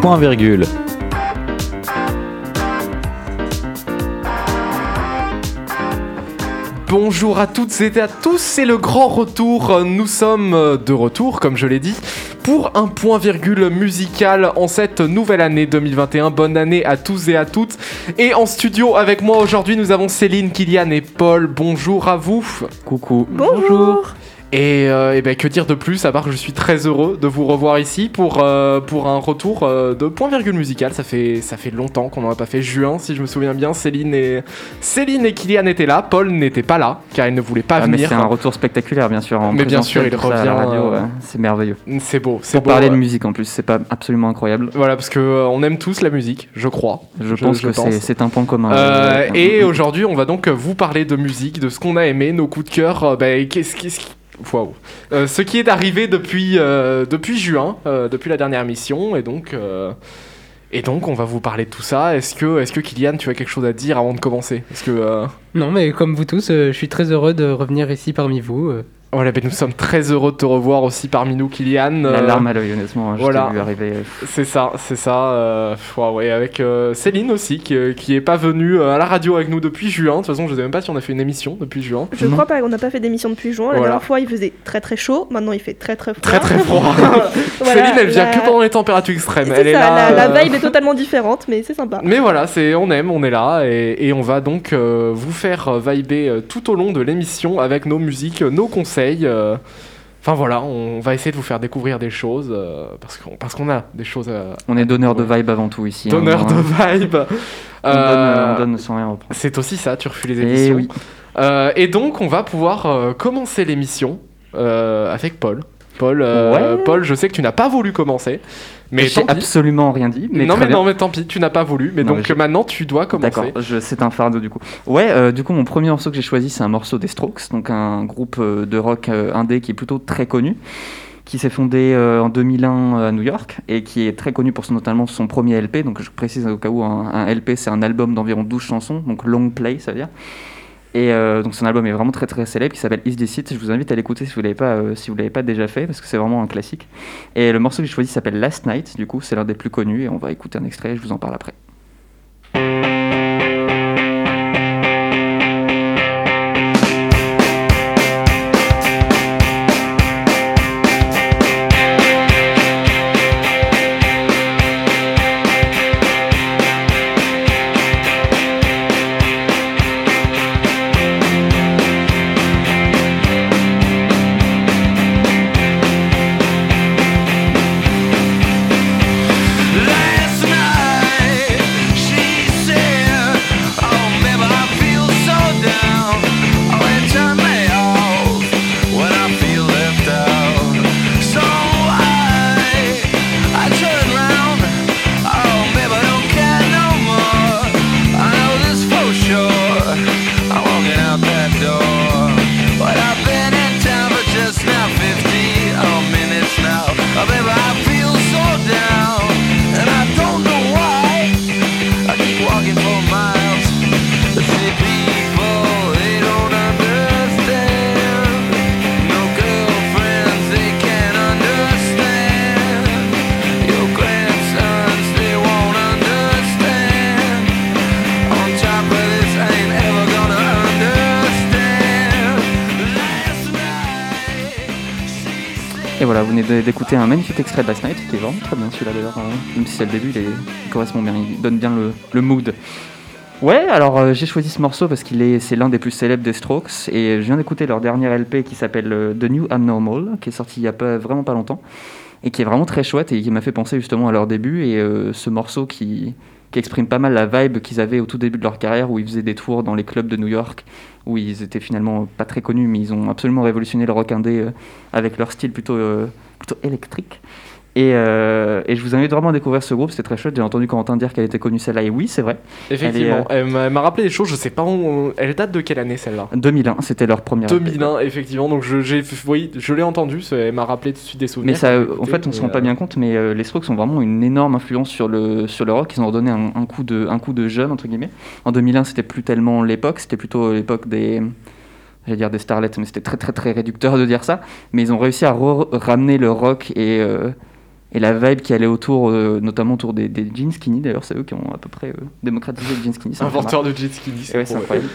Point virgule. Bonjour à toutes et à tous, c'est le grand retour. Nous sommes de retour, comme je l'ai dit, pour un point virgule musical en cette nouvelle année 2021. Bonne année à tous et à toutes. Et en studio avec moi aujourd'hui, nous avons Céline, Kylian et Paul. Bonjour à vous. Coucou. Bonjour. Et, euh, eh ben, que dire de plus, à part que je suis très heureux de vous revoir ici pour, euh, pour un retour euh, de point virgule musical. Ça fait, ça fait longtemps qu'on n'en a pas fait. Juin, si je me souviens bien, Céline et, Céline et Kylian étaient là. Paul n'était pas là, car il ne voulait pas Ah, mais venir. c'est un retour spectaculaire, bien sûr. en Mais bien sûr, il revient, ouais, c'est merveilleux. C'est beau, c'est Pour beau. parler de musique en plus, c'est pas absolument incroyable. Voilà, parce que on aime tous la musique, je crois. Je, pense que c'est- un point commun. Et aujourd'hui, on va donc vous parler de musique, de ce qu'on a aimé, nos coups de cœur. bah, qu'est-ce qu'est-ce Euh, ce qui est arrivé depuis, euh, depuis juin, euh, depuis la dernière mission, et donc, et donc on va vous parler de tout ça. Est-ce que, est-ce que Kylian, tu as quelque chose à dire avant de commencer? Non, mais comme vous tous, je suis très heureux de revenir ici parmi vous. Euh. voilà, ben, nous sommes très heureux de te revoir aussi parmi nous, Kylian. La Euh, larme à l'œil, honnêtement. hein, je voilà. vu arriver. C'est ça, c'est ça. euh, ouais, ouais, avec euh, Céline aussi, qui, euh, qui est pas venue euh, à la radio avec nous depuis juin. De toute façon, je sais même pas si on a fait une émission depuis juin. Je Non. crois pas qu'on n'a pas fait d'émission depuis juin. La Voilà. dernière fois, il faisait très très chaud. Maintenant, il fait très très froid. Très très froid. Voilà, Céline, elle vient la- que pendant les températures extrêmes. C'est Elle est ça, là. la, la euh, vibe est totalement différente, mais c'est sympa. Mais voilà, c'est on aime, on est là et, et on va donc euh, vous faire euh, vibrer euh, tout au long de l'émission avec nos musiques, euh, nos conseils. euh. Enfin voilà, on va essayer de vous faire découvrir des choses euh, parce qu'on parce qu'on a des choses à On est donneur de vibe avant tout ici. hein, donneur de vibe. On, donne, Euh, on donne sans rien reprendre. C'est aussi ça, tu refus les Eh émissions. oui. Euh, et donc, on va pouvoir euh, commencer l'émission euh, avec Paul. Paul, euh, Ouais. Paul, je sais que tu n'as pas voulu commencer, mais J'ai absolument rien dit. Mais non, mais bien. non, mais tant pis, tu n'as pas voulu. Mais Non, donc mais maintenant, tu dois commencer. D'accord, c'est un fardeau du coup. Ouais, euh, du coup, mon premier morceau que j'ai choisi, c'est un morceau des Strokes, donc un groupe euh, de rock euh, indé qui est plutôt très connu, qui s'est fondé euh, en 2001 à New York et qui est très connu pour son, notamment son premier LP. Donc, je précise au cas où, un, un LP, c'est un album d'environ 12 chansons, donc long play, ça veut dire. Et euh, donc, son album est vraiment très très célèbre, qui s'appelle Is This It. Je vous invite à l'écouter si vous l'avez pas, euh, si vous l'avez pas déjà fait, parce que c'est vraiment un classique. Et le morceau que j'ai choisi s'appelle Last Night. Du coup, c'est l'un des plus connus et on va écouter un extrait. Je vous en parle après. Voilà, vous venez d'écouter un magnifique extrait de Last Night, qui est vraiment très bien celui-là d'ailleurs, euh, même si c'est le début, il, correspond bien, il donne bien le, mood. Ouais, alors euh, j'ai choisi ce morceau parce qu'il est, c'est l'un des plus célèbres des Strokes, et je viens d'écouter leur dernier LP qui s'appelle euh, The New Abnormal, qui est sorti il y a pas, vraiment pas longtemps, et qui est vraiment très chouette et qui m'a fait penser justement à leur début, et euh, ce morceau qui exprime pas mal la vibe qu'ils avaient au tout début de leur carrière, où ils faisaient des tours dans les clubs de New York, où ils étaient finalement pas très connus, mais ils ont absolument révolutionné le rock indé euh, avec leur style plutôt, euh, plutôt électrique. Et, euh, et je vous invite vraiment à découvrir ce groupe, c'était très chouette. J'ai entendu Corentin dire qu'elle était connue celle-là, et oui, c'est vrai. Effectivement, Elle elle, m'a- elle m'a rappelé des choses. Je sais pas où. Elle date de quelle année celle-là? 2001, c'était leur première. LP. 2001, effectivement. Donc je, oui, je l'ai entendu. Elle m'a rappelé tout de suite des souvenirs. Mais ça, en fait, on se rend pas euh, bien compte, mais euh, les Strokes ont vraiment une énorme influence sur le, sur le rock. Ils ont redonné un, un coup de, un coup de jeune, entre guillemets. En 2001, c'était plus tellement l'époque, c'était plutôt l'époque des. J'allais dire des starlets, mais c'était très très très réducteur de dire ça. Mais ils ont réussi à ramener le rock et, euh, Et la vibe qui allait autour, euh, notamment autour des, des jeans skinny, d'ailleurs, c'est eux qui ont à peu près euh, démocratisé le jeans skinny. Inventeur de jet skinny. et ouais, c'est incroyable.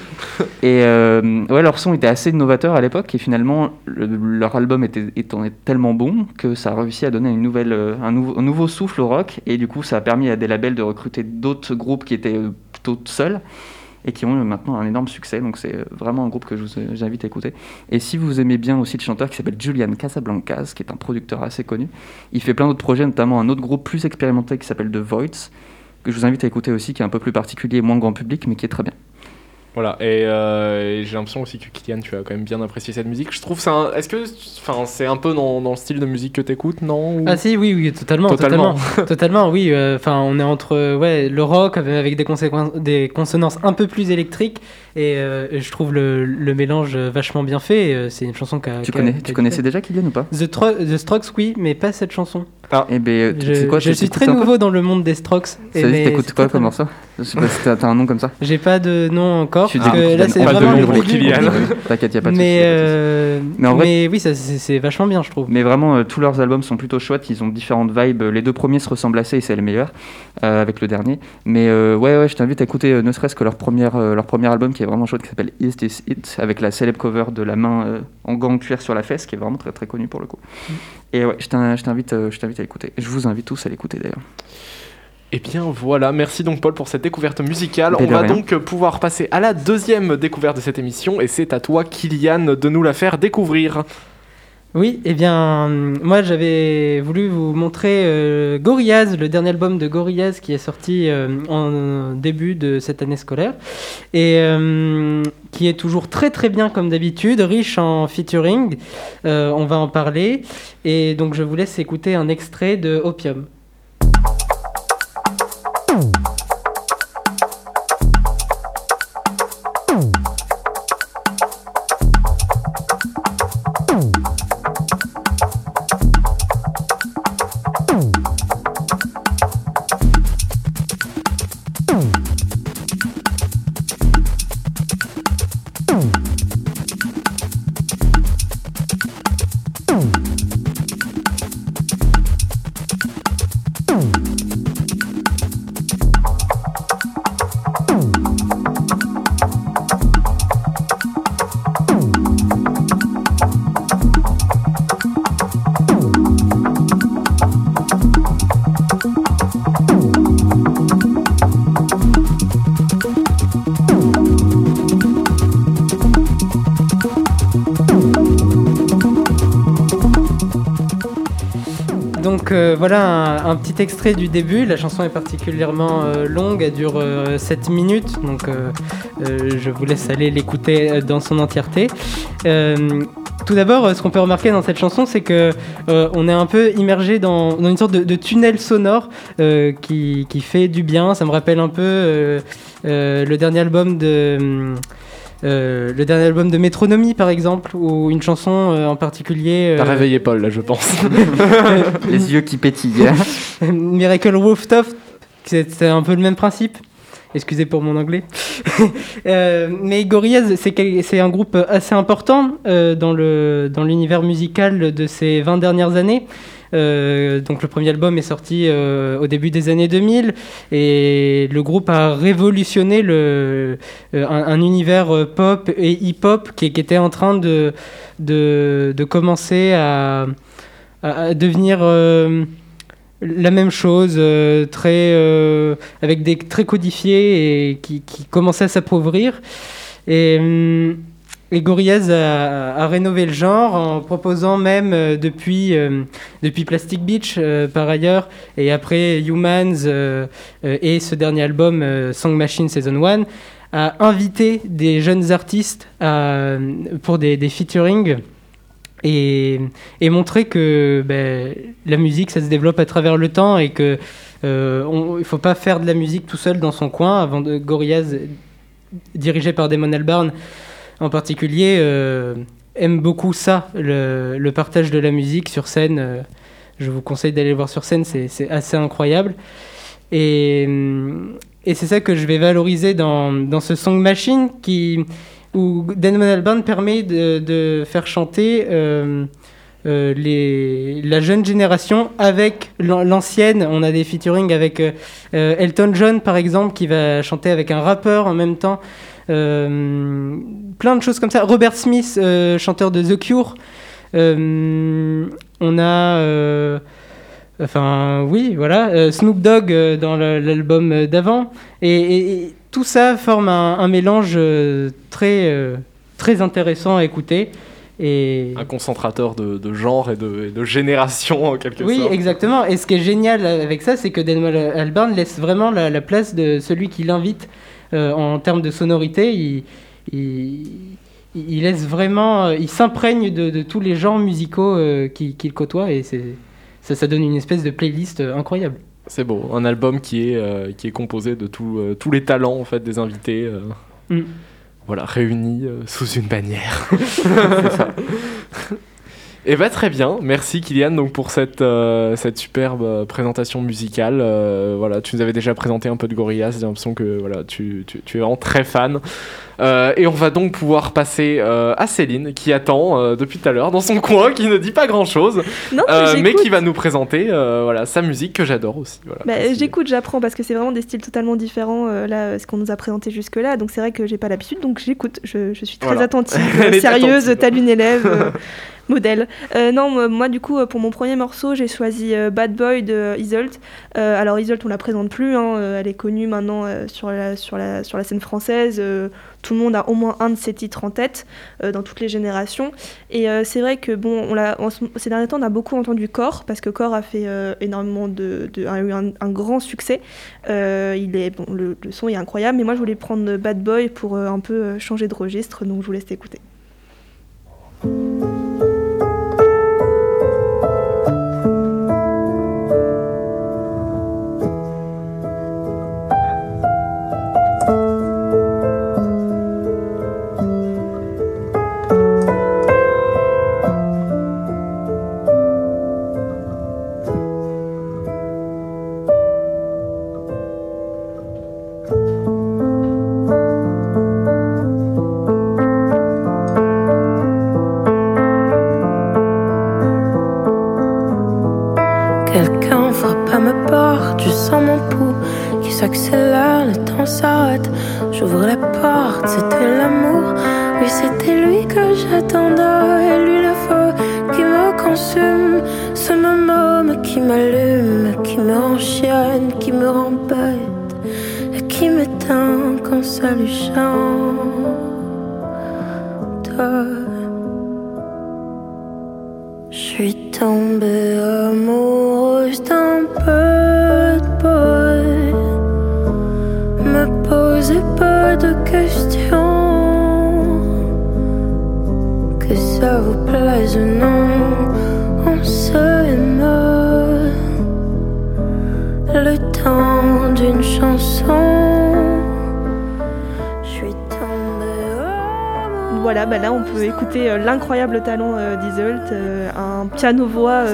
et euh, ouais, leur son était assez novateur à l'époque et finalement le- leur album était, étant tellement bon que ça a réussi à donner une nouvelle, euh, un, nouveau, un nouveau souffle au rock et du coup ça a permis à des labels de recruter d'autres groupes qui étaient plutôt seuls et qui ont maintenant un énorme succès. Donc c'est vraiment un groupe que je vous j'invite à écouter. Et si vous aimez bien aussi le chanteur qui s'appelle Julian Casablancas, qui est un producteur assez connu, il fait plein d'autres projets, notamment un autre groupe plus expérimenté qui s'appelle The Voids, que je vous invite à écouter aussi, qui est un peu plus particulier, moins grand public, mais qui est très bien. Voilà, et, euh, et j'ai l'impression aussi que Kylian, tu as quand même bien apprécié cette musique. Je trouve ça. Est-ce que. Enfin, c'est un peu dans, dans le style de musique que t'écoutes, non ou- Ah si, oui, oui, totalement, Totalement. totalement, totalement, oui. euh, Enfin, on est entre euh, ouais le rock avec avec des conséquences, des consonances un peu plus électriques, et euh, je trouve le, le mélange vachement bien fait. et, C'est une chanson qu'a. Tu, connais, tu connaissais déjà Kylian ou pas? The, The Strokes, oui, mais pas cette chanson. Eh ben, tu je sais quoi je suis très nouveau dans le monde des Strokes. et Ça t'écoutes quoi comme morceau? Je sais pas si t'as un nom comme ça. J'ai pas de nom encore. Tu parce dis que Kylian. là, c'est Pas de pour. Kylian. T'inquiète, y a pas de Mais, souci, y a pas de souci. euh, Mais en vrai- mais oui, c'est vachement bien, je trouve. Mais vraiment, euh, tous leurs albums sont plutôt chouettes. Ils ont différentes vibes. Les deux premiers se ressemblent assez et c'est le meilleur euh, avec le dernier. Mais euh, ouais, ouais, je t'invite à écouter euh, ne serait-ce que leur, première, euh, leur premier album qui est vraiment chouette, qui s'appelle Is This It, avec la célèbre cover de la main euh, en gant cuir sur la fesse, qui est vraiment très très connue pour le coup. Et ouais, je je euh, je t'invite à écouter. Je vous invite tous à l'écouter d'ailleurs. Eh bien voilà, merci donc Paul pour cette découverte musicale. Mais On va rien. donc euh, pouvoir passer à la deuxième découverte de cette émission et c'est à toi Kylian de nous la faire découvrir. Oui, eh bien, moi j'avais voulu vous montrer euh, Gorillaz, le dernier album de Gorillaz qui est sorti euh, en début de cette année scolaire et euh, qui est toujours très très bien comme d'habitude, riche en featuring. Euh, on va en parler et donc je vous laisse écouter un extrait de Opium. Euh, voilà un, petit extrait du début. La chanson est particulièrement euh, longue, elle dure euh, 7 minutes, donc euh, euh, je vous laisse aller l'écouter euh, dans son entièreté. Euh, tout d'abord, euh, ce qu'on peut remarquer dans cette chanson, c'est que euh, on est un peu immergé dans, une sorte de, tunnel sonore euh, qui, fait du bien. Ça me rappelle un peu euh, euh, le dernier album de. Euh, le dernier album de Métronomie par exemple, ou une chanson euh, en particulier. T'as euh, réveillé Paul là je pense. Les yeux qui pétillent. Miracle Rooftop, c'est un peu le même principe. Excusez pour mon anglais. Euh, mais Gorillaz, c'est un groupe assez important euh, dans l'univers musical de ces 20 dernières années. Euh, donc le premier album est sorti euh, au début des années 2000 et le groupe a révolutionné euh, un, un univers pop et hip-hop qui, était en train de, de, commencer à, devenir la même chose, très, euh, avec des codifiés et qui, qui commençait à s'appauvrir. Et, hum, et Gorillaz a, rénové le genre en proposant même euh, depuis, euh, depuis Plastic Beach euh, par ailleurs et après Humans et ce dernier album Song Machine Season 1 à inviter des jeunes artistes pour des, des featuring et, et montrer que ben, la musique ça se développe à travers le temps et que il faut pas faire de la musique tout seul dans son coin avant Gorillaz dirigé par Damon Albarn en particulier euh, aime beaucoup ça le, partage de la musique sur scène euh, je vous conseille d'aller le voir sur scène c'est assez incroyable et, hum, et c'est ça que je vais valoriser dans, dans ce Song Machine qui, où Damon Albarn permet de, de faire chanter euh, euh, les, la jeune génération avec l'an- l'ancienne. On a des featuring avec euh, euh, Elton John, par exemple, qui va chanter avec un rappeur en même temps. Euh, plein de choses comme ça. Robert Smith, euh, chanteur de The Cure. Euh, on a. Enfin, oui, voilà. euh, Snoop Dogg euh, dans l'album euh, d'avant. Et, et- et tout ça forme un, un mélange très, très intéressant à écouter. Et... Un concentrateur de, de genre et de, et de génération en quelque Oui, sorte. exactement. Et ce qui est génial avec ça, c'est que Damon Albarn laisse vraiment la, la place de celui qui l'invite euh, en termes de sonorité. Il, il, il laisse vraiment, euh, il s'imprègne de, de tous les genres musicaux euh, qu'il côtoie et ça, ça donne une espèce de playlist incroyable. C'est beau, un album qui est, euh, qui est composé de tout, tous les talents en fait, des invités. Mm. Voilà, réunis sous une bannière. Et bah très bien, merci Kylian donc pour cette, euh, cette superbe euh, présentation musicale. Euh, voilà, tu nous avais déjà présenté un peu de Gorillaz, j'ai l'impression que voilà, tu, tu, tu es vraiment très fan. Euh, et on va donc pouvoir passer euh, à Céline qui attend euh, depuis tout à l'heure dans son coin, qui ne dit pas grand chose, Non, mais qui va nous présenter voilà, sa musique que j'adore aussi. Voilà, Bah, j'écoute, j'apprends parce que c'est vraiment des styles totalement différents là, ce qu'on nous a présenté jusque là. Donc c'est vrai que j'ai pas l'habitude, donc j'écoute. Je, je suis très Voilà. attentive, sérieuse, telle une élève. Modèle. Euh, non, moi, du coup, pour mon premier morceau, j'ai choisi Bad Boy de Isolt. Euh, alors Isolt, on la présente plus, hein, elle est connue maintenant sur, la, sur, la, sur la scène française. euh, tout le monde a au moins un de ses titres en tête euh, dans toutes les générations. Et euh, c'est vrai que bon, ces derniers temps, on a beaucoup entendu Core parce que Core a fait euh, énormément de, a eu un, grand succès. Il est bon, le, le son est incroyable, mais moi je voulais prendre Bad Boy pour un peu changer de registre, donc je vous laisse écouter. Oui, c'était lui que j'attendais. Et lui, le feu qui me consume. Ce même homme qui m'allume, qui me enchaîne, qui me rend bête. Et qui m'éteint quand ça lui chante. Je suis tombée amoureuse d'un on. Le d'une chanson. Je suis. Voilà, bah là on peut écouter euh, l'incroyable talent euh, d'Isolt, euh, un piano-voix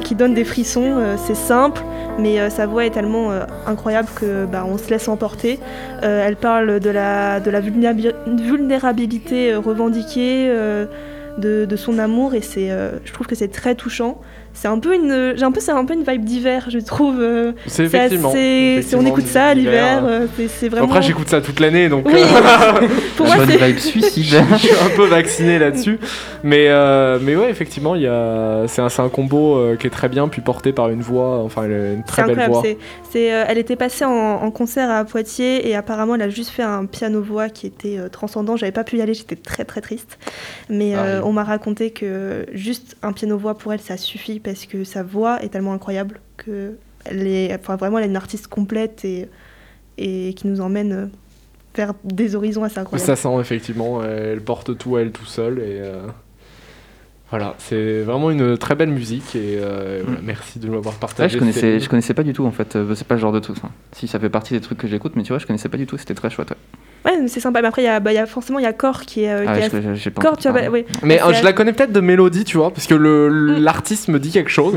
qui donne des frissons. c'est simple, mais sa voix est tellement incroyable que bah, on se laisse emporter. Elle parle de la, de la vulnérabi- vulnérabilité revendiquée, de, de son amour, et c'est, euh, je trouve que c'est très touchant. C'est un peu une, j'ai un peu, c'est un peu une vibe d'hiver, je trouve. euh, C'est effectivement. assez- on écoute ça à l'hiver. euh, c'est, vraiment. Après, j'écoute ça toute l'année, donc Oui. euh, Pour moi, Bonne c'est vibe suicide. je suis un peu vacciné là-dessus. Mais, euh, mais ouais, effectivement, il y a... c'est un, c'est un combo euh, qui est très bien, puis porté par une voix, enfin, une très belle incroyable. voix. c'est- euh, elle était passée en, en concert à Poitiers et apparemment elle a juste fait un piano-voix qui était euh, transcendant. J'avais pas pu y aller, j'étais très très triste. Mais euh, arrive. on m'a raconté que juste un piano-voix pour elle ça suffit parce que sa voix est tellement incroyable que elle est, enfin, vraiment elle est une artiste complète et, et qui nous emmène euh, vers des horizons assez incroyables. Ça sent effectivement, elle porte tout à elle tout seule et euh, voilà, c'est vraiment une très belle musique et euh, voilà, Mm. merci de Ouais, partagé. je connaissais, je connaissais pas du tout en fait. Euh, C'est pas le genre de tout ça. Si ça fait partie des trucs que j'écoute, mais tu vois, je connaissais pas du tout. C'était très chouette. ouais. Ouais, mais c'est sympa. Mais après il y a, bah, il y a forcément il y a Core qui est, euh, Ah qui ouais, est je- je- j'ai pas Core, tu vois, bah, oui. Mais euh, je la connais peut-être de mélodie, tu vois, parce que le- Mm. l'artiste me dit quelque chose.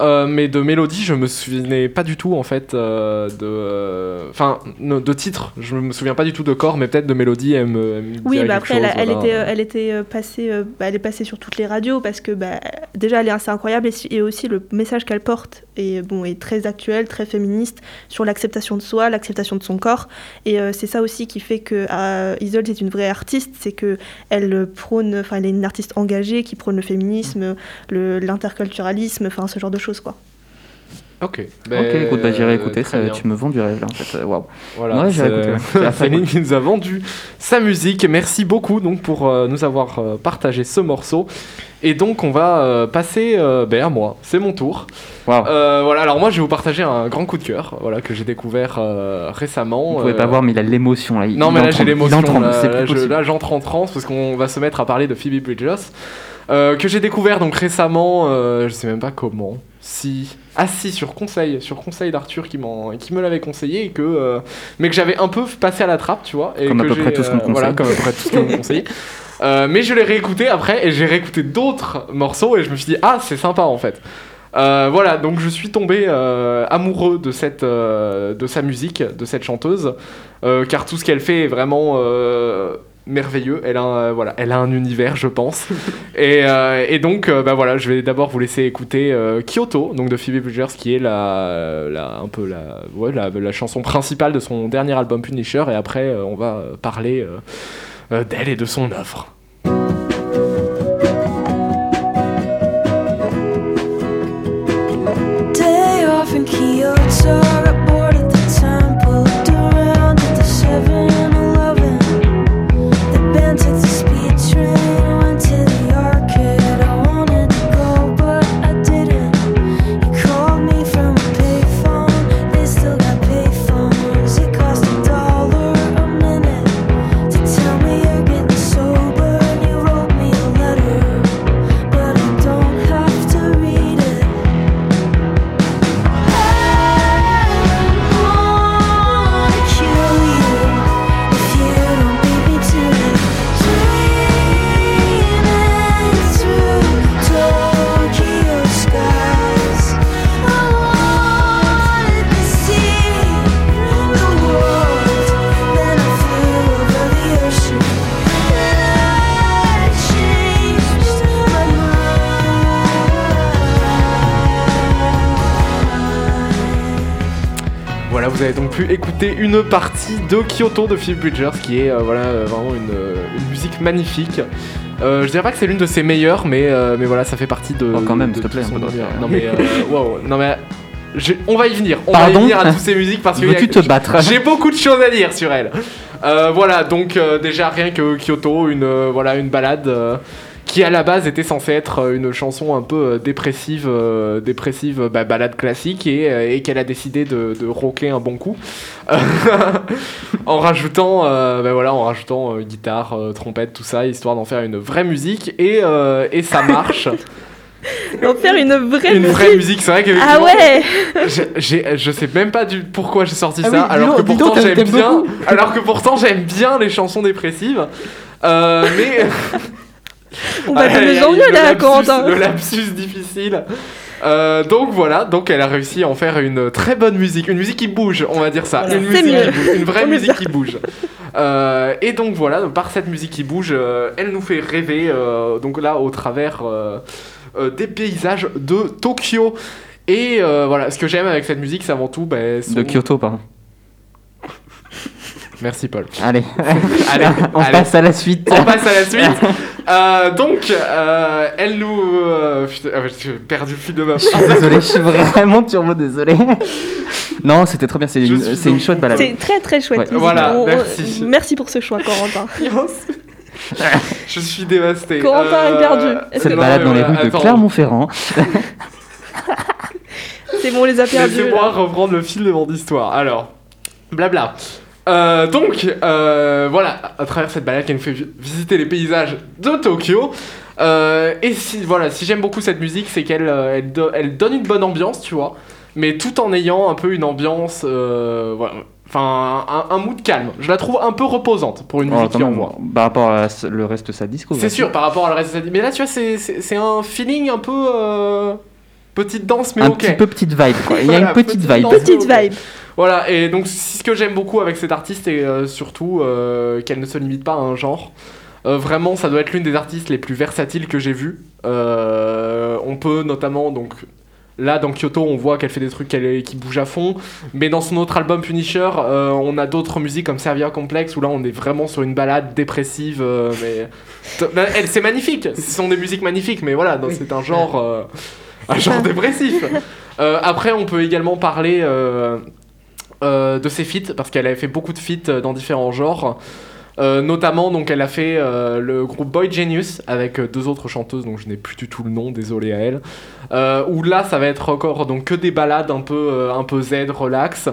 Euh, mais de mélodie, je me souvenais pas du tout en fait euh, de, euh, enfin, de titre. Je me souviens pas du tout de corps, mais peut-être de mélodie. Elle me, elle me Oui, bah après, elle, a- chose, elle voilà. était, elle était passée, bah, elle est passée sur toutes les radios parce que bah, déjà, elle est assez incroyable et, si- et aussi le message qu'elle porte est, bon, est très actuel, très féministe sur l'acceptation de soi, l'acceptation de son corps. Et c'est ça aussi qui fait que euh, Isolde est une vraie artiste, c'est que elle prône, enfin, elle est une artiste engagée qui prône le féminisme, le- l'interculturalisme, enfin, ce genre de choses, quoi. Ok. ok, écoute, bah, j'irai écouter, ça, tu me vends du rêve là en fait. euh, Waouh. Voilà, Ouais, j'irai écouter, Céline qui nous a vendu sa musique. Merci beaucoup donc pour euh, nous avoir euh, partagé ce morceau. Et donc on va euh, passer euh, ben, à moi. C'est mon tour. Euh, voilà. Alors moi je vais vous partager un grand coup de cœur. Voilà que j'ai découvert euh, récemment. Vous pouvez Euh, pas voir, mais il a l'émotion là. il- Non il mais là j'ai l'émotion. Là, j'entre en transe parce qu'on va se mettre à parler de Phoebe Bridgers. euh, que j'ai découvert donc récemment, euh, je sais même pas comment, si assis sur conseil, sur conseil d'Arthur qui m'en, qui me l'avait conseillé et que, euh, mais que j'avais un peu passé à la trappe, tu vois, et Comme à que peu j'ai, près tout ce qu'on euh, Voilà, conseille. comme à peu près tout ce qu'on me conseille. Euh, mais je l'ai réécouté après et j'ai réécouté d'autres morceaux et je me suis dit ah c'est sympa en fait. Euh, voilà, donc je suis tombé euh, amoureux de, cette, euh, de sa musique, de cette chanteuse, car tout ce qu'elle fait est vraiment merveilleux. Elle a, un, voilà, elle a un univers, je pense. et, euh, et donc, euh, bah voilà, je vais d'abord vous laisser écouter euh, Kyoto, donc de Phoebe Bridgers, qui est la, un peu la, ouais, la, la chanson principale de son dernier album Punisher. Et après, euh, on va euh, parler euh, euh, d'elle et de son œuvre. Une partie de Kyoto de Phoebe Bridgers, qui est euh, voilà, euh, vraiment une, euh, une musique magnifique. Euh, je dirais pas que c'est l'une de ses meilleures, mais, euh, mais voilà, ça fait partie de. Oh, quand même, s'il te plaît, son. Non mais, wow, non mais, on va y venir. On va y Pardon venir à toutes ces musiques parce que Veux-tu te battre? j'ai beaucoup de choses à dire sur elle. Voilà, donc déjà rien que Kyoto, une voilà une balade qui à la base était censée être euh, une chanson un peu euh, dépressive, euh, dépressive bah, balade classique et, et qu'elle a décidé de, de rocker un bon coup en rajoutant bah, voilà en rajoutant guitare, trompette, tout ça histoire d'en faire une vraie musique et, et ça marche. Donc faire une vraie une musique. vraie musique, c'est vrai que Ah ouais j'ai- je sais même pas du pourquoi j'ai sorti Ah ça, oui, alors, que pourtant j'aime bien, alors que pourtant j'aime bien les chansons dépressives. Euh, mais On va de mieux en mieux le là, lapsus- Corentin. Le lapsus difficile. Euh, donc voilà, donc elle a réussi à en faire une très bonne musique, une musique qui bouge, on va dire ça, Voilà. une musique mieux. qui bouge, une vraie musique qui bouge. Euh, et donc voilà, par cette musique qui bouge, euh, elle nous fait rêver, euh, donc là au travers euh, euh, des paysages de Tokyo. Et euh, voilà, ce que j'aime avec cette musique, c'est avant tout, ben, son- De Kyoto, pardon. Merci Paul. Allez, Allez, on allez. passe à la suite. On passe à la suite. Euh, donc, euh, elle nous. euh, putain, ah, j'ai perdu le fil de ma Je suis désolé, je suis vraiment turbo désolé. Non, c'était trop bien, c'est une, c'est une chouette balade. C'est très très chouette. Ouais. Voilà, On- merci. Merci pour ce choix, Corentin. Je suis dévasté. Corentin est perdu. Cette que- balade dans les rues de. Clermont-Ferrand. C'est bon, on les a perdus. Laissez-moi reprendre le fil de mon histoire. Alors, blabla. Euh, donc, euh, voilà, à travers cette balade, elle nous fait vi- visiter les paysages de Tokyo. Euh, et si, voilà, si j'aime beaucoup cette musique, c'est qu'elle elle, do- elle donne une bonne ambiance, tu vois, mais tout en ayant un peu une ambiance, voilà, enfin, un, un mood calme. Je la trouve un peu reposante pour une musique qui envoie. par rapport à le reste de sa disco. C'est sûr, par rapport à le reste de sa Mais là, tu vois, c'est un feeling un peu. Petite danse, mais un ok. petit peu petite vibe, quoi. Il y a Voilà, une petite petite vibe. danse. Petite vibe. Voilà, et donc ce que j'aime beaucoup avec cette artiste, c'est euh, surtout euh, qu'elle ne se limite pas à un genre. Euh, vraiment, ça doit être l'une des artistes les plus versatiles que j'ai vues. Euh, on peut notamment, donc là dans Kyoto, on voit qu'elle fait des trucs qu'elle- qui bougent à fond. Mais dans son autre album Punisher, euh, on a d'autres musiques comme Servia Complex où là on est vraiment sur une balade dépressive. euh, mais elle, c'est magnifique, ce sont des musiques magnifiques, mais voilà, Oui. c'est un genre, euh, un genre dépressif. Euh, après, on peut également parler. euh, euh, de ses feats parce qu'elle avait fait beaucoup de feats dans différents genres. Notamment, donc, elle a fait le groupe Boy Genius avec deux autres chanteuses, dont je n'ai plus du tout le nom, désolé à elle. Où là, ça va être encore donc que des balades un peu, un peu zen, relax.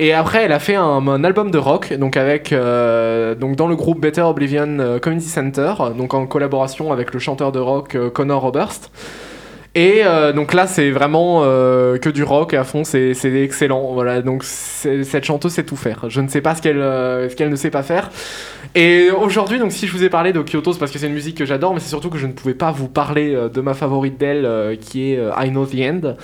Et après, elle a fait un, un album de rock, donc avec donc dans le groupe Better Oblivion Community Center, donc en collaboration avec le chanteur de rock Connor Oberst. Et euh, donc là, c'est vraiment euh, que du rock à fond, c'est excellent. Voilà, donc cette chanteuse sait tout faire. Je ne sais pas ce qu'elle euh, ce qu'elle ne sait pas faire. Et aujourd'hui, donc si je vous ai parlé de Kyoto, c'est parce que c'est une musique que j'adore, mais c'est surtout que je ne pouvais pas vous parler de ma favorite d'elle, qui est I Know the End.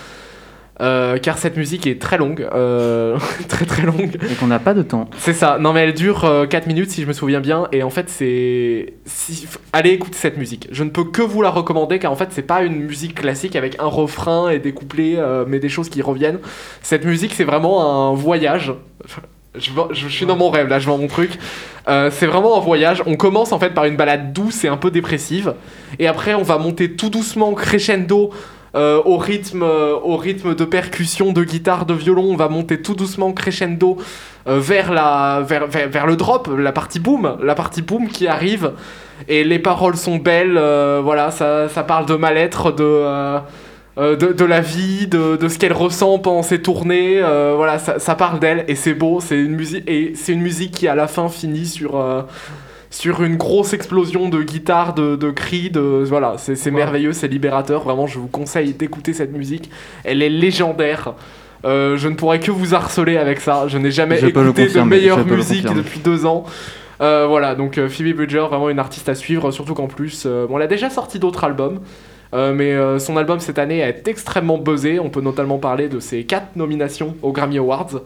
Euh, car cette musique est très longue, euh, très très longue. Et qu'on n'a pas de temps. C'est ça, non mais elle dure euh, 4 minutes si je me souviens bien, et en fait c'est... Si... Allez écouter cette musique, je ne peux que vous la recommander car en fait c'est pas une musique classique avec un refrain et des couplets, euh, mais des choses qui reviennent. Cette musique c'est vraiment un voyage. Je, suis dans mon rêve là, je vends mon truc. Euh, c'est vraiment un voyage. On commence en fait par une balade douce et un peu dépressive, et après on va monter tout doucement crescendo euh, au, rythme, euh, au rythme de percussion, de guitare, de violon. On va monter tout doucement crescendo euh, vers, la, vers, vers, le drop, la partie boom, la partie boom qui arrive. Et les paroles sont belles, voilà, ça, ça parle de mal-être, de, de, la vie, de, de ce qu'elle ressent pendant ses tournées. voilà, ça, ça parle d'elle et c'est beau. C'est une musique et c'est une musique qui à la fin finit sur sur une grosse explosion de guitare, de, de cris, de voilà, c'est merveilleux, c'est libérateur. Vraiment, je vous conseille d'écouter cette musique. Elle est légendaire. Euh, je ne pourrais que vous harceler avec ça. Je n'ai jamais Je écouté de meilleure musique depuis deux ans. Euh, voilà, donc euh, Phoebe Bridger, vraiment une artiste à suivre, surtout qu'en plus, euh, bon, elle a déjà sorti d'autres albums, mais son album cette année est extrêmement buzzé. On peut notamment parler de ses quatre nominations aux Grammy Awards.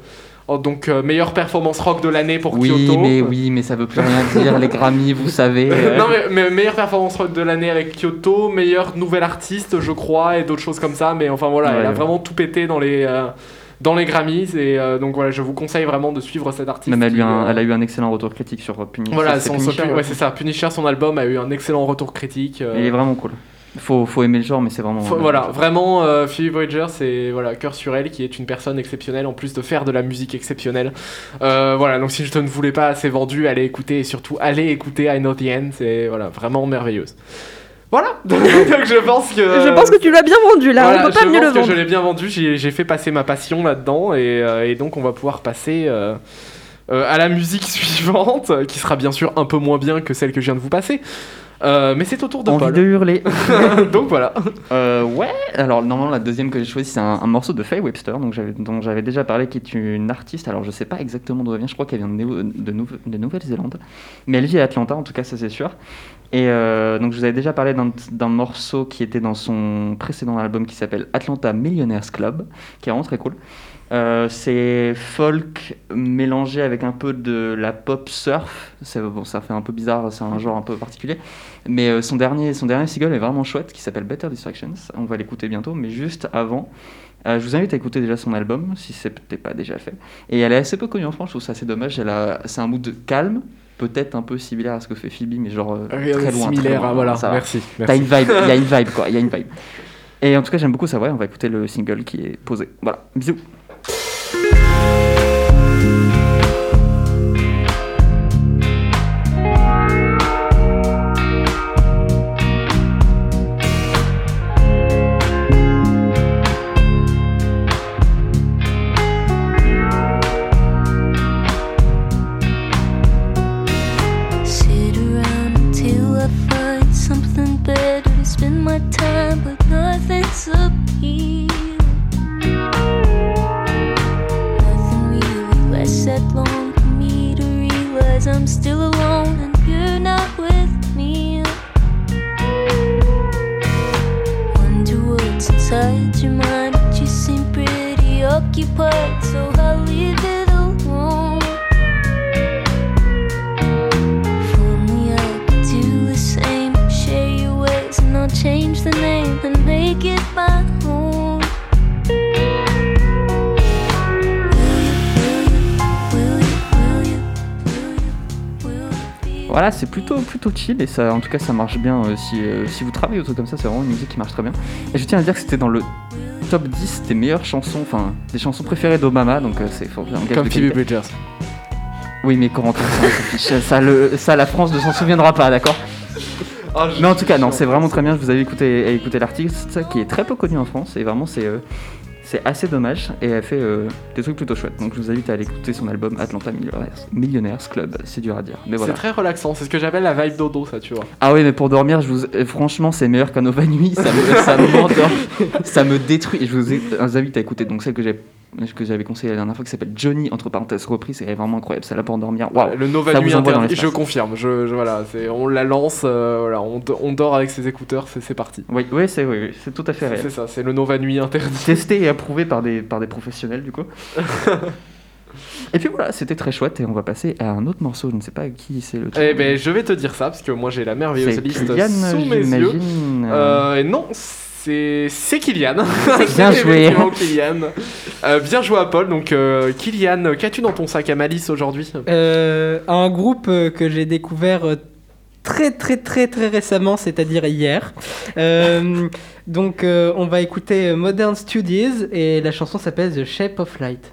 Oh, donc, euh, meilleure performance rock de l'année pour Oui, Kyoto. mais oui, mais ça veut plus rien dire. Les Grammy, vous savez. non, mais, mais meilleure performance rock de l'année avec Kyoto, meilleure nouvelle artiste, je crois, et d'autres choses comme ça. Mais enfin voilà, Ouais, elle a ouais. vraiment tout pété dans les, euh, dans les Grammys. Et euh, donc voilà, je vous conseille vraiment de suivre cette artiste. Même elle, a eu un- euh, elle a eu un excellent retour critique sur Punisher. Voilà, c'est ouais. ça. Punisher, son album a eu un excellent retour critique. Il est vraiment cool. Faut, faut aimer le genre, mais c'est vraiment. Faut- voilà, vraiment, euh, Phoebe Bridger, c'est voilà, cœur sur elle, qui est une personne exceptionnelle, en plus de faire de la musique exceptionnelle. Euh, voilà, donc si je te ne voulais pas assez vendu, allez écouter, et surtout allez écouter I Know the End, c'est voilà, vraiment merveilleuse. Voilà, donc je pense que... Je pense que tu l'as bien vendu là, Voilà, on peut pas je mieux pense le que vendre. je l'ai bien vendu, j'ai j'ai fait passer ma passion là-dedans, et, euh, et donc on va pouvoir passer euh, euh, à la musique suivante, qui sera bien sûr un peu moins bien que celle que je viens de vous passer. Euh, mais c'est au tour de Envie Paul. de hurler. donc voilà. Euh, ouais, alors normalement la deuxième que j'ai choisie c'est un, un morceau de Faye Webster donc dont j'avais déjà parlé qui est une artiste, alors je sais pas exactement d'où elle vient, je crois qu'elle vient de, Néo- de, Nouve- de Nouvelle-Zélande, mais elle vit à Atlanta en tout cas ça c'est sûr. Et euh, donc je vous avais déjà parlé d'un morceau qui était dans son précédent album qui s'appelle Atlanta Millionaires Club, qui est vraiment très cool. Euh, c'est folk mélangé avec un peu de la pop surf. Bon, ça fait un peu bizarre, c'est un genre un peu particulier. Mais euh, son, dernier, son dernier single est vraiment chouette, qui s'appelle Better Distractions. On va l'écouter bientôt, mais juste avant, euh, je vous invite à écouter déjà son album, si ce n'était pas déjà fait. Et elle est assez peu connue en France, je trouve ça assez dommage. Elle a, c'est un mood calme, peut-être un peu similaire à ce que fait Phoebe, mais genre euh, très loin. similaire, très loin, voilà, ça merci. T'as une vibe, il y a une vibe quoi, il y a une vibe. Et en tout cas, j'aime beaucoup sa voix, on va écouter le single qui est posé. Voilà, bisous. Plutôt, chill et ça, en tout cas ça marche bien euh, si, euh, si vous travaillez ou truc comme ça, c'est vraiment une musique qui marche très bien. Et je tiens à dire que c'était dans le top 10 des meilleures chansons, enfin des chansons préférées d'Obama, donc euh, c'est faut bien Comme Phoebe. Bridgers. Oui, mais Corentin, ça, ça fiche. ça, le, ça, la France ne s'en souviendra pas, d'accord? Ah, Mais en tout cas, non, c'est vraiment très bien. Je vous avais écouté, écouté l'artiste qui est très peu connu en France et vraiment c'est euh, c'est assez dommage et elle fait euh, des trucs plutôt chouettes. Donc je vous invite à aller écouter son album Atlanta Millionaires, Millionaires Club. C'est dur à dire, mais voilà. C'est très relaxant, c'est ce que j'appelle la vibe dodo, ça, tu vois. Ah oui, mais pour dormir, je vous... euh, franchement, c'est meilleur qu'un Nova Nuit. Ça me, ça m'endort, ça me détruit. Je vous invite à écouter donc celle que j'ai que j'avais conseillé la dernière fois qui s'appelle Johnny entre parenthèses reprise. C'est vraiment incroyable. C'est là pour dormir. Waouh. Le Nova Nuit interdit, je confirme. Je, je- voilà, c'est- on la lance, euh, voilà, on, do- on dort avec ses écouteurs, c'est parti. Oui, oui, c'est oui, oui, c'est tout à fait réel. c'est ça, c'est le Nova Nuit interdit. testé et approuvé par des, par des professionnels du coup. et puis voilà, c'était très chouette et on va passer à un autre morceau, je ne sais pas qui c'est le Eh ben, je vais te dire ça parce que moi j'ai la merveilleuse liste Kylian, sous mes yeux. Euh, et non, c'est c'est Kylian. Bien C'est joué. Kylian. Euh, bien joué à Paul. Donc euh, Kylian, qu'as-tu dans ton sac à malice aujourd'hui? Euh, un groupe euh, que j'ai découvert très très très très récemment, c'est-à-dire hier. Euh, donc euh, on va écouter Modern Studies et la chanson s'appelle The Shape of Light.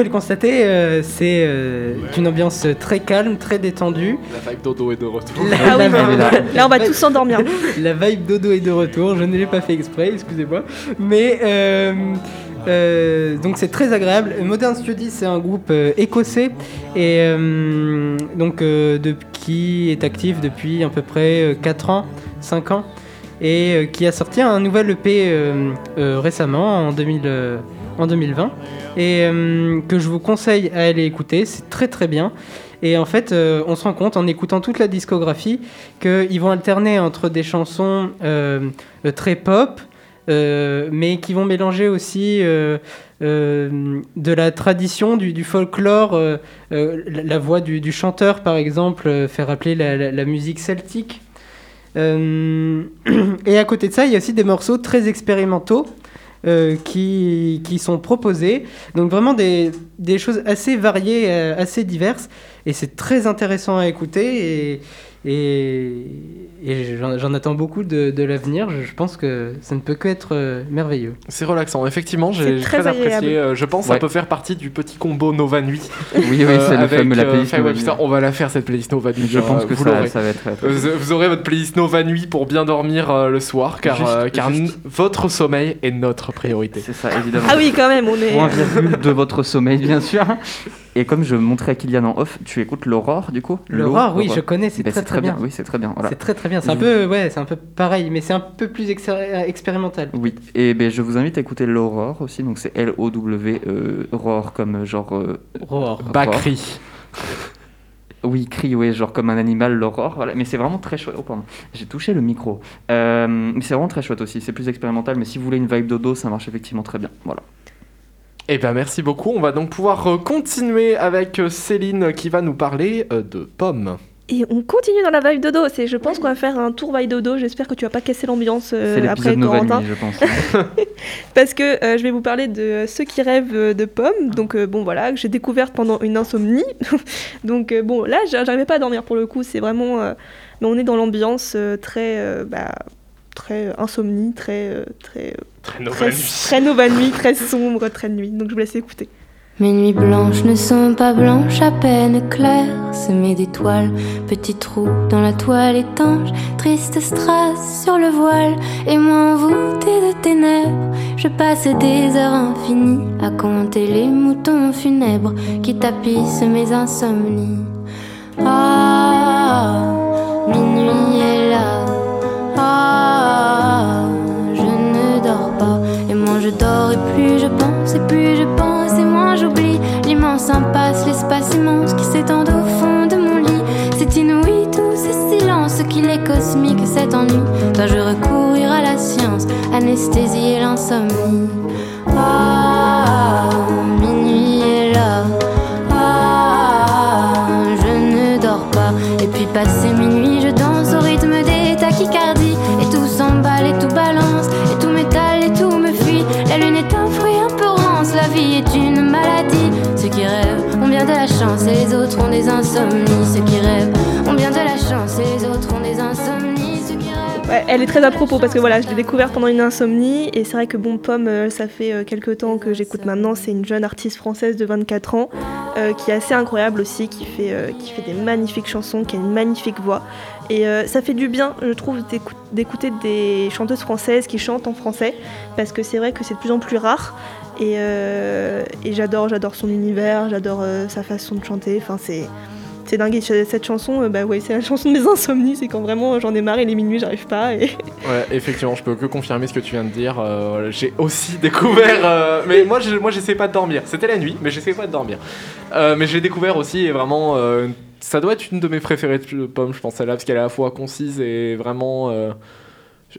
Pouvez le constater, euh, c'est euh, une ambiance très calme, très détendue. La vibe dodo est de retour. La, Ah oui, la- là. là on va tous s'endormir. la vibe dodo est de retour, je ne l'ai pas fait exprès, excusez-moi. Mais euh, euh, donc c'est très agréable. Modern Studies, c'est un groupe euh, écossais et euh, donc euh, de- qui est actif depuis à peu près euh, 4 ans, 5 ans et euh, qui a sorti un nouvel EP euh, euh, récemment en, 2000, euh, en 2020 et que je vous conseille à aller écouter, c'est très très bien. Et en fait, on se rend compte en écoutant toute la discographie qu'ils vont alterner entre des chansons très pop, mais qui vont mélanger aussi de la tradition, du, folklore. la, voix du, chanteur, par exemple, fait rappeler la- la musique celtique. Euh, et à côté de ça, il y a aussi des morceaux très expérimentaux. euh, qui, qui sont proposés. Donc vraiment des, des choses assez variées, euh, assez diverses. Et c'est très intéressant à écouter. Et, et, et j'en attends beaucoup de, de l'avenir. Je, je pense que ça ne peut que être euh, merveilleux. C'est relaxant, effectivement, j'ai très très, apprécié. Euh, Je pense que ça peut faire partie du petit combo Nova Nuit. Oui, oui, euh, c'est le avec, fameux la euh, playlist. Nova. Nuit. On va la faire cette playlist Nova Nuit. Je pense que vous ça, va être Vous, vous aurez votre playlist Nova Nuit pour bien dormir euh, le soir, car, Juste- euh, car juste- votre sommeil est notre priorité. C'est ça, évidemment. Ah oui, quand même, on est. Point virgule de votre sommeil, bien sûr. Et comme je montrais à Kylian en off, tu écoutes l'Aurore du coup? L'aurore, oui, je connais, c'est Ben, très, très bien. Oui, c'est très bien. Voilà. C'est très très bien. C'est un peu, ouais, c'est un peu pareil, mais c'est un peu plus expérimental. Oui, et ben, je vous invite à écouter l'Aurore aussi, donc c'est L-O-W, euh, Aurore comme genre. euh, Roar. Oui, cri, oui, genre comme un animal, l'aurore, voilà. Mais c'est vraiment très chouette. Oh, pardon, j'ai touché le micro. Euh, mais c'est vraiment très chouette aussi, c'est plus expérimental, mais si vous voulez une vibe dodo, ça marche effectivement très bien. Voilà. Eh bien, merci beaucoup. On va donc pouvoir euh, continuer avec euh, Céline qui va nous parler euh, de pommes. Et on continue dans la vibe dodo. C'est, je pense qu'on va faire un tour vibe dodo. J'espère que tu vas pas casser l'ambiance euh, C'est après Corentin. Nuit, je pense. Parce que euh, je vais vous parler de Ceux qui rêvent euh, de pommes. Donc, euh, bon, voilà, que j'ai découverte pendant une insomnie. Donc, euh, bon, là, j'a- j'arrivais pas à dormir pour le coup. C'est vraiment. euh, mais on est dans l'ambiance euh, très. euh, bah, très euh, insomnie, très. euh, très, euh, Très très, Nova Nuit. très Nova Nuit, très sombre, très nuit. Donc, je vous laisse écouter. Mes nuits blanches ne sont pas blanches, à peine claires, semées d'étoiles, petits trous dans la toile étanche, triste strass sur le voile, et moi envoûtée de ténèbres, je passe des heures infinies à compter les moutons funèbres qui tapissent mes insomnies. Ah, minuit est là, ah, je ne dors pas, et moins je dors et plus je pense, et plus je pense l'espace immense qui s'étend au fond de mon lit. C'est inouï tous ces silences qu'il est cosmique cet ennui. Dois-je recourir à la science, anesthésier l'insomnie? Elle est très à propos parce que voilà, je l'ai découverte pendant une insomnie et c'est vrai que Bon Pomme, euh, ça fait euh, quelques temps que j'écoute maintenant. C'est une jeune artiste française de 24 ans euh, qui est assez incroyable aussi, qui fait, des magnifiques chansons, qui a une magnifique voix. Et ça fait du bien, je trouve, d'écou- d'écouter des chanteuses françaises qui chantent en français parce que c'est vrai que c'est de plus en plus rare. Et, euh, et j'adore, j'adore son univers, j'adore euh, sa façon de chanter. Enfin, c'est. C'est dingue, et cette chanson, euh, bah ouais, c'est la chanson de mes insomnies, c'est quand vraiment j'en ai marre et les minuit j'arrive pas. Et... Ouais, effectivement, je peux que confirmer ce que tu viens de dire. J'ai aussi découvert. mais moi, je, moi, j'essayais pas de dormir. C'était la nuit, mais j'essayais pas de dormir. Mais j'ai découvert aussi, et vraiment, ça doit être une de mes préférées de Pomme, je pense, celle-là, parce qu'elle est à la fois concise et vraiment.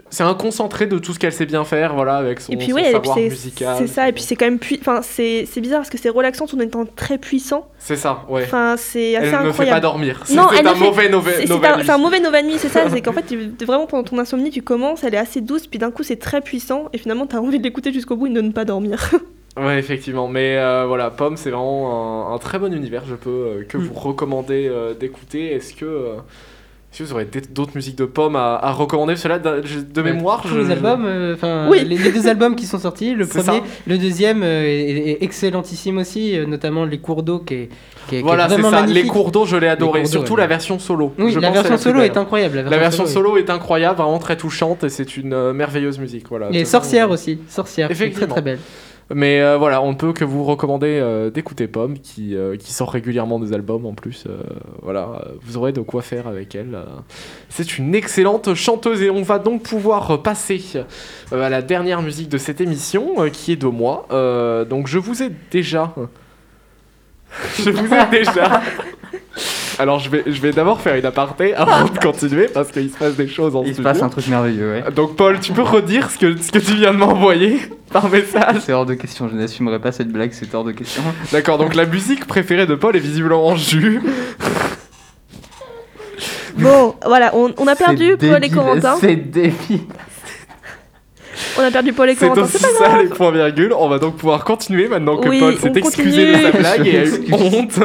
C'est un concentré de tout ce qu'elle sait bien faire, voilà, avec son, Et puis son ouais, et puis savoir c'est musical. c'est ça, et puis c'est quand même enfin c'est c'est bizarre parce que c'est relaxant tout en étant très puissant. C'est ça, ouais. Enfin c'est assez Elle ne me fait incroyable. pas dormir. C'est un ne mauvais nové- C'est un, Nuit. c'est un mauvais Nova Nuit, c'est ça, c'est qu'en fait, vraiment pendant ton insomnie, tu commences, elle est assez douce, puis d'un coup c'est très puissant, et finalement t'as envie de l'écouter jusqu'au bout et de ne pas dormir. Ouais, effectivement. Mais euh, voilà, Pomme, c'est vraiment un, un très bon univers. Je peux euh, que Mm. vous recommander euh, d'écouter. Est-ce que, est-ce que vous aurez d'autres musiques de Pomme à, à recommander Cela de, je- de Ouais, mémoire, tous je- les je- albums, euh, enfin Oui. les, les deux albums qui sont sortis, le premier, ça. le deuxième euh, est, est excellentissime aussi, euh, notamment les cours d'eau qui est, qui est- qui Voilà, est c'est vraiment ça. magnifique. Les cours d'eau, je l'ai adoré. Surtout ouais. la version solo. Oui, Je la version solo est incroyable. La La version, solo solo est incroyable, vraiment très touchante et c'est une euh, merveilleuse musique. Voilà. Et sorcière aussi, sorcière, est très Effectivement. très belle. Mais euh, voilà, on ne peut que vous recommander euh, d'écouter Pomme, qui, euh, qui sort régulièrement des albums en plus. voilà, vous aurez de quoi faire avec elle. C'est une excellente chanteuse et on va donc pouvoir passer à la dernière musique de cette émission, qui est de moi. Donc je vous ai déjà... je vous ai déjà... Alors je vais, je vais d'abord faire une aparté avant de continuer parce qu'il se passe des choses en Il se passe un truc merveilleux, ouais. Donc Paul, tu peux redire ce que, ce que tu viens de m'envoyer par message? C'est hors de question, je n'assumerai pas cette blague, c'est hors de question. D'accord, donc la musique préférée de Paul est visiblement en jus. bon, voilà, on, on a perdu Paul et Corentin. C'est débile. On a perdu Paul et C'est Corentin, aussi c'est pas grave. ça les points virgules. On va donc pouvoir continuer maintenant que Oui, Paul s'est on excusé de continue. sa blague et a eu honte.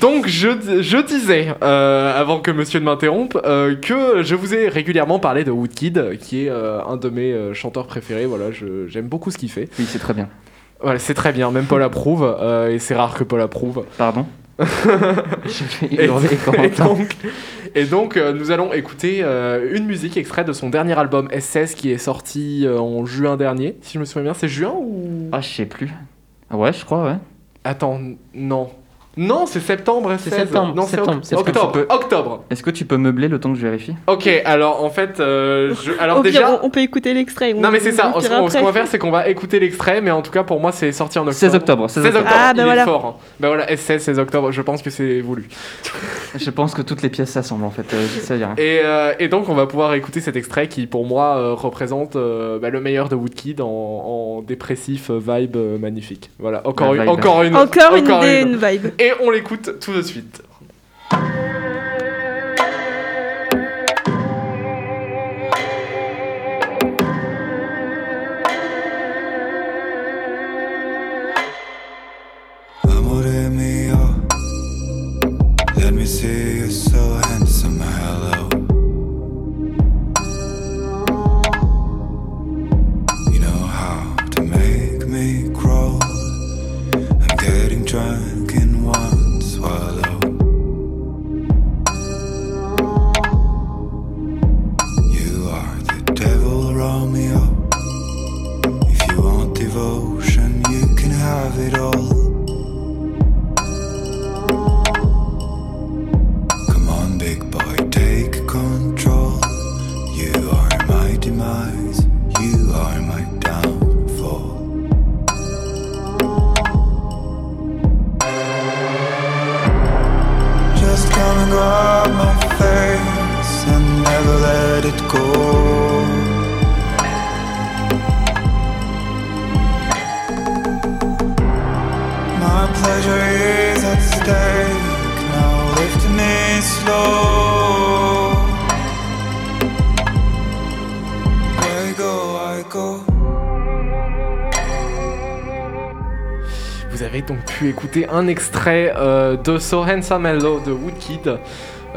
Donc je, je disais, euh, avant que monsieur ne m'interrompe, euh, que je vous ai régulièrement parlé de Woodkid, qui est euh, un de mes chanteurs préférés. Voilà, je- j'aime beaucoup ce qu'il fait. Oui, c'est très bien. Voilà, c'est très bien, même Paul approuve, et c'est rare que Paul approuve. Pardon Et, et donc, et donc, euh, nous allons écouter euh, une musique extraite de son dernier album SS qui est sorti euh, en juin dernier, si je me souviens bien. C'est juin ou? Ah, je sais plus. Ah ouais, je crois, ouais. Attends, non. Non, c'est septembre. C'est septembre, Non, c'est septembre, oc- septembre. octobre. Octobre. Est-ce que tu peux meubler le temps que je vérifie? Ok, alors en fait, euh, je- alors Au pire, déjà. on, on peut écouter l'extrait. on- Non mais c'est ça, on ce qu'on ce qu'on va faire c'est qu'on va écouter l'extrait mais en tout cas pour moi c'est sorti en octobre. 16 octobre, 16 16 octobre, Ah, il voilà. est fort. hein. Bah voilà, SS 16 octobre, je pense que c'est voulu. Je pense que toutes les pièces s'assemblent en fait, euh, ça. Et, euh, et donc on va pouvoir écouter cet extrait qui pour moi euh, représente euh, bah, le meilleur de Woodkid en, en dépressif vibe magnifique. Voilà, encore La une, vibe. encore une, Encore une, encore idée, une. une vibe. Et on l'écoute tout de suite. and on my face and never let it go. My pleasure is at stake now, lifting me slow. Avez donc pu écouter un extrait euh, de So Handsome Hello de Woodkid,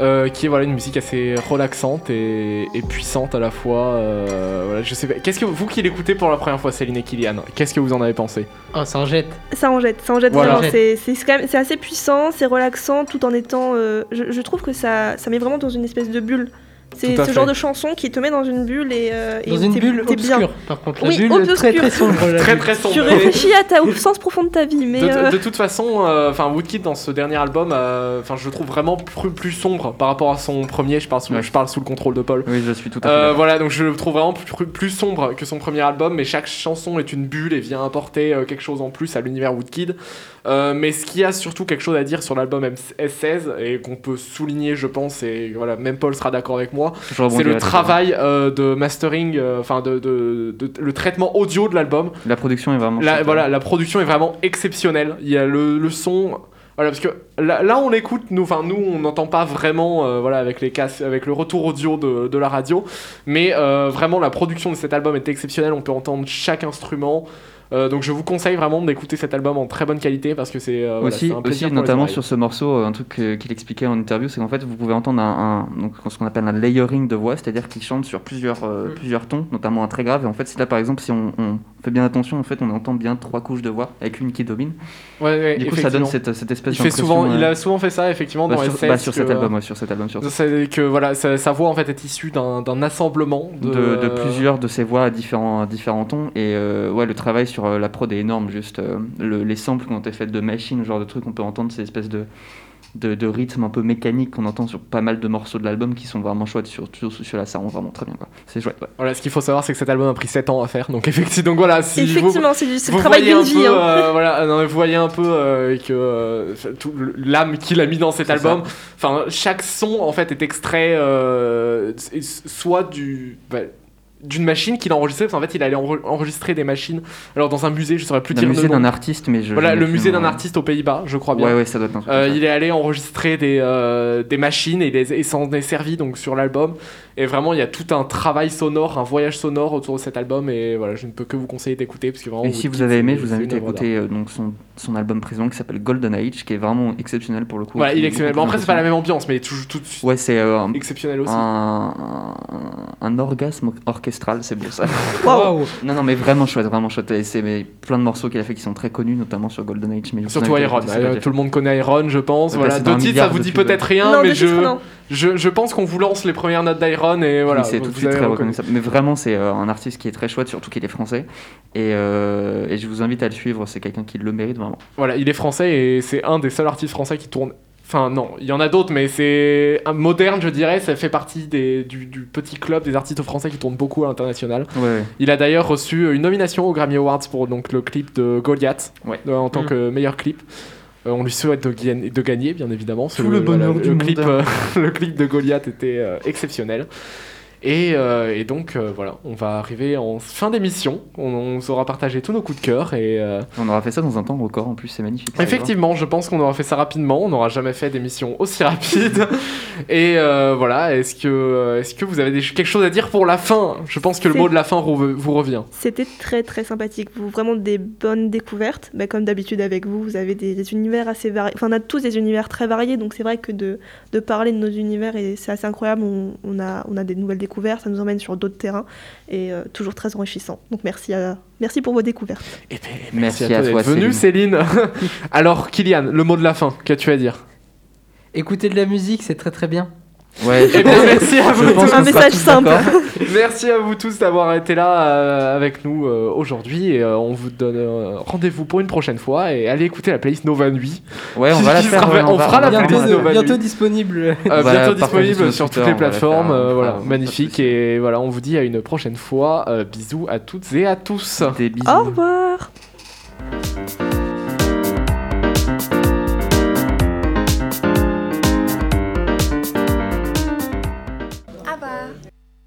euh, qui est voilà une musique assez relaxante et, et puissante à la fois. euh, voilà, je sais pas. Qu'est-ce que vous qui l'écoutez pour la première fois, Céline et Kylian, qu'est-ce que vous en avez pensé? Oh, ça en jette. Ça en jette, ça en jette Voilà. vraiment. C'est c'est quand même- c'est assez puissant, c'est relaxant, tout en étant. euh, je, je trouve que ça, ça met vraiment dans une espèce de bulle. C'est ce fait. genre de chanson qui te met dans une bulle et. euh, et Dans une bulle t'es bien. obscure, par contre. La Oui, bulle obscure. très très sombre. la Très très sombre. Tu réfléchis à ta, au sens profond de ta vie, mais. De, euh, de toute façon, euh, enfin Woodkid dans ce dernier album, euh, enfin je le trouve vraiment plus, plus sombre par rapport à son premier. Je parle sous, Ouais. je parle sous le contrôle de Paul. Oui, je suis tout à fait. Euh, voilà, donc je le trouve vraiment plus, plus sombre que son premier album, mais chaque chanson est une bulle et vient apporter euh, quelque chose en plus à l'univers Woodkid. Euh, mais ce qui a surtout quelque chose à dire sur l'album S16 et qu'on peut souligner, je pense, et voilà, même Paul sera d'accord avec moi, c'est le travail euh, de mastering, euh, enfin de, de- de- le traitement audio de l'album. La production est vraiment. La, voilà, la production est vraiment exceptionnelle. Il y a le, le son. Voilà, parce que là, là, on écoute, nous, enfin nous, on n'entend pas vraiment, euh, voilà, avec les casques, avec le retour audio de, de la radio, mais euh, vraiment la production de cet album est exceptionnelle. On peut entendre chaque instrument. Euh, donc je vous conseille vraiment d'écouter cet album en très bonne qualité parce que c'est euh, aussi, un plaisir notamment sur ce morceau, euh, un truc qu'il expliquait en interview, c'est qu'en fait vous pouvez entendre un, un- donc, ce qu'on appelle un layering de voix, c'est-à-dire qu'il chante sur plusieurs, euh, Mm. plusieurs tons, notamment un très grave. Et en fait, c'est là par exemple, si on, on fait bien attention, en fait, on entend bien trois couches de voix avec une qui domine. Ouais, ouais, Du coup, ça donne cette, cette espèce Il fait souvent, il a souvent fait ça effectivement bah, dans sur, SS. bah, sur cet que, album, ouais, sur cet album. C'est que voilà, sa, sa voix en fait est issue d'un d'un assemblement de, De, de plusieurs de ses voix à différents, à différents tons et euh, ouais le travail sur euh, la prod est énorme juste euh, le- les samples quand t'es fait de machines ce genre de trucs on peut entendre ces espèces de de, de rythme un peu mécanique qu'on entend sur pas mal de morceaux de l'album qui sont vraiment chouettes sur, sur, sur là ça rend vraiment très bien quoi c'est chouette ouais. Voilà, ce qu'il faut savoir, c'est que cet album a pris 7 ans à faire. Donc, effectivement, donc voilà, si Effectivement, c'est le vous travail d'une un vie. peu, hein. euh, voilà, non, vous voyez un peu euh, que euh, l'âme qu'il a mis dans cet album. Enfin, chaque son en fait est extrait euh, soit du bah, d'une machine qu'il a enregistrée. Parce qu'en fait, il allait enre- enregistrer des machines. Alors dans un musée, je saurais plus dire musée le nom. d'un artiste mais je Voilà, le musée d'un artiste aux Pays-Bas, je crois bien. ouais ouais ça doit être un truc Euh, il est allé enregistrer des, euh, des machines et, les, et s'en est servi donc sur l'album. Et vraiment, il y a tout un travail sonore, un voyage sonore autour de cet album. Et voilà, je ne peux que vous conseiller d'écouter parce que vraiment. Et si vous avez aimé, je vous invite à écouter euh, donc son, son album précédent qui s'appelle Golden Age, qui est vraiment exceptionnel pour le coup. Voilà, il est exceptionnel. Bon, après, c'est pas la même ambiance, mais toujours tout de suite Ouais, c'est exceptionnel aussi. un, un- un orgasme orchestral, c'est beau ça. Waouh. non, non, mais vraiment chouette, vraiment chouette. Et c'est mais, plein de morceaux qu'il a fait qui sont très connus, notamment sur Golden Age. Mais Surtout Iron. Euh, déjà tout le monde connaît Iron, je pense. Voilà, deux titres, ça vous dit peut-être rien, non, mais je, je, je pense qu'on vous lance les premières notes d'Iron et voilà. Oui, c'est tout de suite très reconnu. reconnaissable. Mais vraiment, c'est euh, un artiste qui est très chouette, surtout qu'il est français. Et, euh, et je vous invite à le suivre, c'est quelqu'un qui le mérite vraiment. Voilà, il est français et c'est un des seuls artistes français qui tourne. Enfin, non, il y en a d'autres, mais c'est un moderne, je dirais. Ça fait partie des, du, du petit club des artistes français qui tournent beaucoup à l'international. Ouais. Il a d'ailleurs reçu une nomination aux Grammy Awards pour donc, le clip de Goliath Ouais. euh, en tant Mm. que meilleur clip. Euh, on lui souhaite de, gagner- de gagner, bien évidemment. Tout le bonheur du le monde. clip, euh, le clip de Goliath était euh, exceptionnel. Et, euh, et donc, euh, voilà, on va arriver en fin d'émission. On, on saura partager tous nos coups de cœur. Et, euh, On aura fait ça dans un temps record, en plus, c'est magnifique. ça, Effectivement, je pense qu'on aura fait ça rapidement. On n'aura jamais fait d'émission aussi rapide. Et euh, voilà, est-ce que, est-ce que vous avez des- quelque chose à dire pour la fin? Je pense que le C'est- mot de la fin re- vous revient. C'était très très sympathique. Vous vraiment des bonnes découvertes. Bah, comme d'habitude avec vous, vous avez des, des univers assez variés. Enfin, on a tous des univers très variés, donc c'est vrai que de, de parler de nos univers, et c'est assez incroyable. On, on a, on a des nouvelles découvertes, ça nous emmène sur d'autres terrains, et euh, toujours très enrichissant. Donc merci, à, merci pour vos découvertes. Eh ben, Merci à toi toi, d'être venu, Céline. Alors, Kylian, le mot de la fin, qu'as-tu à dire? Écouter de la musique, c'est très très bien. Ouais, je Eh pense- merci à vous tous. Un message simple. Merci à vous tous d'avoir été là euh, avec nous euh, aujourd'hui. Et euh, on vous donne euh, rendez-vous pour une prochaine fois. Et allez écouter la playlist Nova Nuit. Ouais, on Qui- va la qui faire. sera- ouais, on va- fera la va- Bientôt, playlist va- Nova bientôt Nuit. disponible. Euh, bientôt disponible sur toutes les plateformes. faire, euh, voilà, magnifique. Et voilà, on vous dit à une prochaine fois. Euh, bisous à toutes et à tous. Des bisous. Au revoir